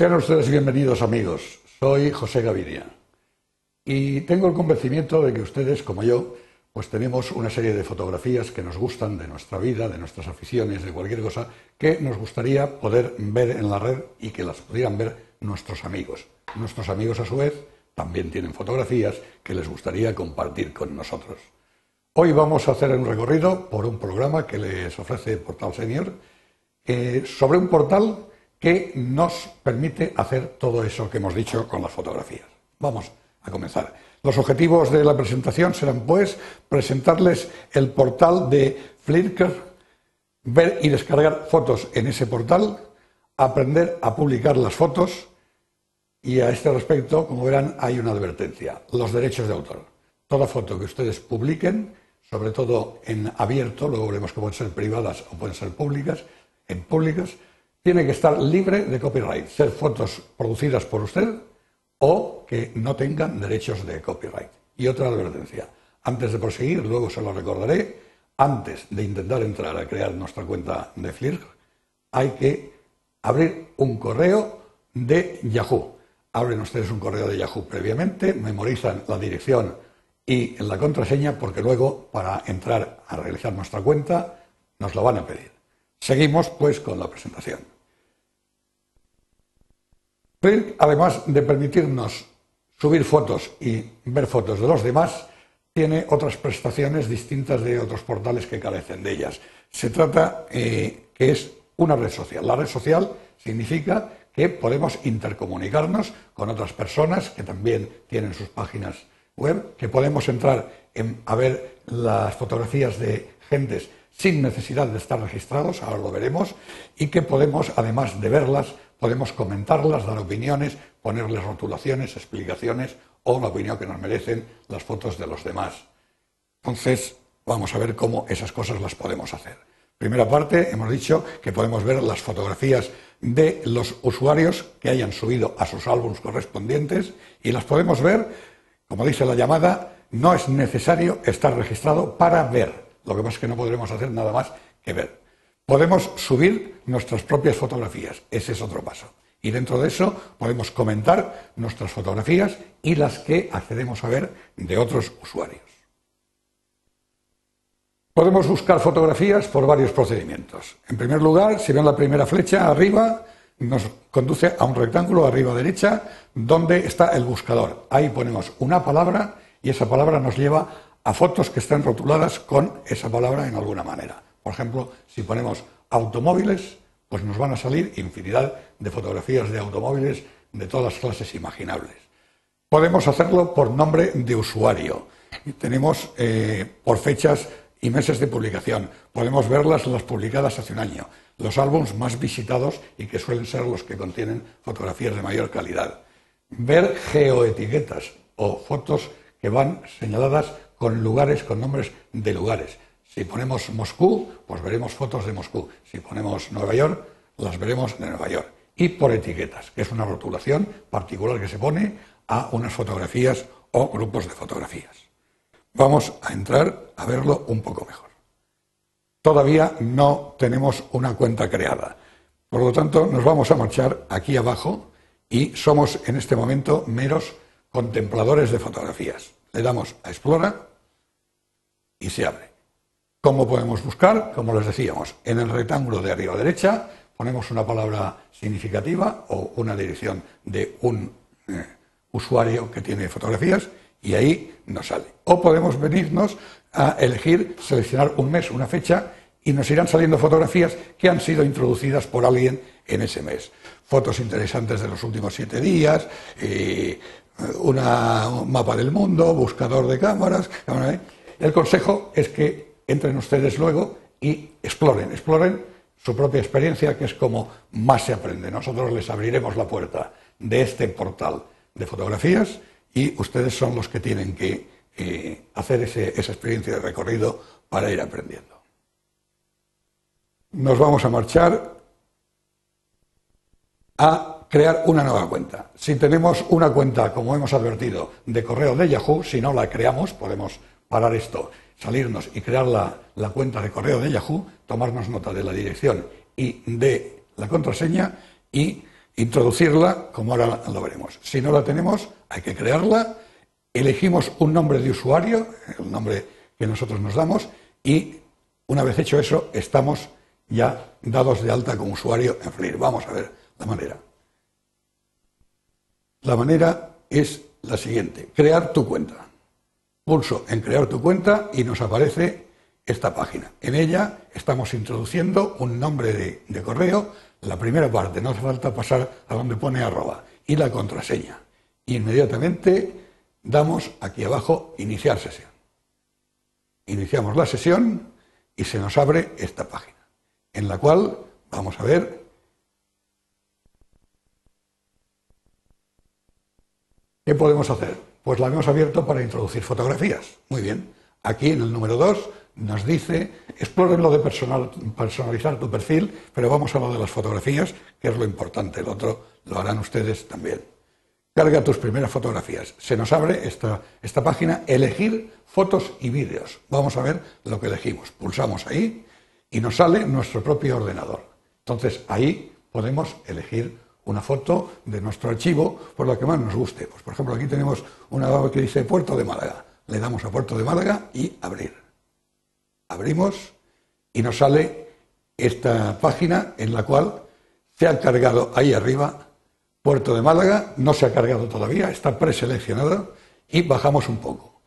Sean ustedes bienvenidos amigos, soy José Gaviria y tengo el convencimiento de que ustedes, como yo, pues tenemos una serie de fotografías que nos gustan de nuestra vida, de nuestras aficiones, de cualquier cosa, que nos gustaría poder ver en la red y que las pudieran ver nuestros amigos. Nuestros amigos, a su vez, también tienen fotografías que les gustaría compartir con nosotros. Hoy vamos a hacer un recorrido por un programa que les ofrece Portal Senior eh, sobre un portal que nos permite hacer todo eso que hemos dicho con las fotografías. Vamos a comenzar. Los objetivos de la presentación serán, pues, presentarles el portal de Flickr, ver y descargar fotos en ese portal, aprender a publicar las fotos y a este respecto, como verán, hay una advertencia, los derechos de autor. Toda foto que ustedes publiquen, sobre todo en abierto, luego veremos que pueden ser privadas o pueden ser públicas, en públicas, tiene que estar libre de copyright, ser fotos producidas por usted o que no tengan derechos de copyright. Y otra advertencia, antes de proseguir, luego se lo recordaré, antes de intentar entrar a crear nuestra cuenta de Flirk, hay que abrir un correo de Yahoo. Abren ustedes un correo de Yahoo previamente, memorizan la dirección y la contraseña porque luego para entrar a realizar nuestra cuenta nos lo van a pedir. Seguimos pues con la presentación. Además de permitirnos subir fotos y ver fotos de los demás, tiene otras prestaciones distintas de otros portales que carecen de ellas. Se trata eh, que es una red social. La red social significa que podemos intercomunicarnos con otras personas que también tienen sus páginas web, que podemos entrar a ver las fotografías de gentes sin necesidad de estar registrados, ahora lo veremos, y que podemos, además de verlas, podemos comentarlas, dar opiniones, ponerles rotulaciones, explicaciones o la opinión que nos merecen las fotos de los demás. Entonces, vamos a ver cómo esas cosas las podemos hacer. Primera parte, hemos dicho que podemos ver las fotografías de los usuarios que hayan subido a sus álbumes correspondientes y las podemos ver, como dice la llamada, no es necesario estar registrado para ver. Lo que pasa es que no podremos hacer nada más que ver. Podemos subir nuestras propias fotografías, ese es otro paso. Y dentro de eso podemos comentar nuestras fotografías y las que accedemos a ver de otros usuarios. Podemos buscar fotografías por varios procedimientos. En primer lugar, si ven la primera flecha arriba, nos conduce a un rectángulo arriba derecha donde está el buscador. Ahí ponemos una palabra y esa palabra nos lleva a fotos que estén rotuladas con esa palabra en alguna manera. Por ejemplo, si ponemos automóviles, pues nos van a salir infinidad de fotografías de automóviles de todas las clases imaginables. Podemos hacerlo por nombre de usuario. Tenemos eh, por fechas y meses de publicación. Podemos verlas las publicadas hace un año. Los álbumes más visitados y que suelen ser los que contienen fotografías de mayor calidad. Ver geoetiquetas o fotos que van señaladas con lugares, con nombres de lugares. Si ponemos Moscú, pues veremos fotos de Moscú. Si ponemos Nueva York, las veremos de Nueva York. Y por etiquetas, que es una rotulación particular que se pone a unas fotografías o grupos de fotografías. Vamos a entrar a verlo un poco mejor. Todavía no tenemos una cuenta creada. Por lo tanto, nos vamos a marchar aquí abajo y somos en este momento meros contempladores de fotografías. Le damos a Explora y se abre. ¿Cómo podemos buscar? Como les decíamos, en el rectángulo de arriba derecha ponemos una palabra significativa o una dirección de un eh, usuario que tiene fotografías y ahí nos sale. O podemos venirnos a elegir, seleccionar un mes, una fecha y nos irán saliendo fotografías que han sido introducidas por alguien en ese mes. Fotos interesantes de los últimos siete días, eh, un mapa del mundo, buscador de cámaras. El consejo es que entren ustedes luego y exploren, exploren su propia experiencia, que es como más se aprende. Nosotros les abriremos la puerta de este portal de fotografías y ustedes son los que tienen que eh, hacer esa experiencia de recorrido para ir aprendiendo. Nos vamos a marchar a crear una nueva cuenta. Si tenemos una cuenta, como hemos advertido, de correo de Yahoo, si no la creamos, podemos parar esto, salirnos y crear la, cuenta de correo de Yahoo, tomarnos nota de la dirección y de la contraseña y introducirla, como ahora lo veremos. Si no la tenemos, hay que crearla, elegimos un nombre de usuario, el nombre que nosotros nos damos, y una vez hecho eso, estamos ya dados de alta como usuario en Flir. Vamos a ver la manera. La manera es la siguiente, crear tu cuenta. Pulso en crear tu cuenta y nos aparece esta página. En ella estamos introduciendo un nombre de, correo, la primera parte, no hace falta pasar a donde pone arroba, y la contraseña. Inmediatamente damos aquí abajo iniciar sesión. Iniciamos la sesión y se nos abre esta página, en la cual vamos a ver ¿Qué podemos hacer? Pues la hemos abierto para introducir fotografías. Muy bien. Aquí en el número 2 nos dice, exploren lo de personalizar tu perfil, pero vamos a lo de las fotografías, que es lo importante. El otro lo harán ustedes también. Carga tus primeras fotografías. Se nos abre esta, esta página, elegir fotos y vídeos. Vamos a ver lo que elegimos. Pulsamos ahí y nos sale nuestro propio ordenador. Entonces ahí podemos elegir una foto de nuestro archivo por la que más nos guste. Pues, por ejemplo, aquí tenemos una que dice Puerto de Málaga. Le damos a Puerto de Málaga y abrir. Abrimos y nos sale esta página en la cual se ha cargado ahí arriba Puerto de Málaga, no se ha cargado todavía, está preseleccionado y bajamos un poco.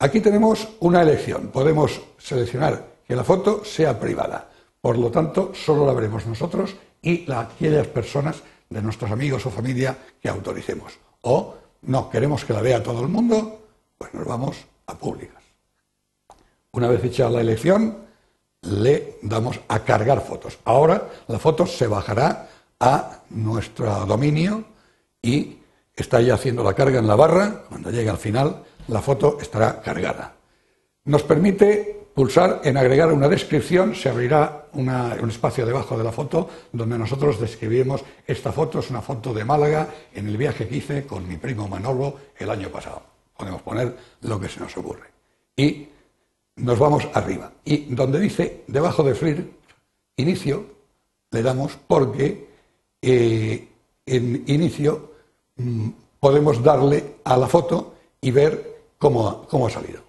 Aquí tenemos una elección, podemos seleccionar que la foto sea privada, por lo tanto solo la veremos nosotros y aquellas personas de nuestros amigos o familia que autoricemos. O no, queremos que la vea todo el mundo, pues nos vamos a públicas. Una vez hecha la elección, le damos a cargar fotos. Ahora la foto se bajará a nuestro dominio y está ya haciendo la carga en la barra. Cuando llegue al final, la foto estará cargada. Nos permite pulsar en agregar una descripción, se abrirá un espacio debajo de la foto donde nosotros describimos esta foto, es una foto de Málaga en el viaje que hice con mi primo Manolo el año pasado. Podemos poner lo que se nos ocurre. Y nos vamos arriba. Y donde dice debajo de FLIR, inicio, le damos porque eh, en inicio mm, podemos darle a la foto y ver cómo, cómo ha salido.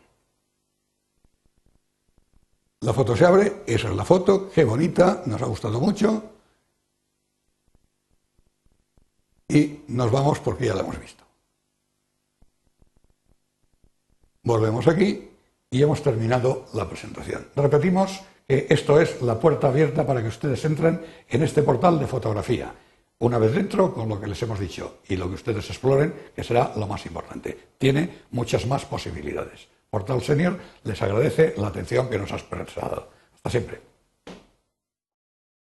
La foto se abre, esa es la foto, qué bonita, nos ha gustado mucho. Y nos vamos porque ya la hemos visto. Volvemos aquí y hemos terminado la presentación. Repetimos que esto es la puerta abierta para que ustedes entren en este portal de fotografía. Una vez dentro, con lo que les hemos dicho y lo que ustedes exploren, que será lo más importante. Tiene muchas más posibilidades. Portal Senior les agradece la atención que nos has prestado. Hasta siempre.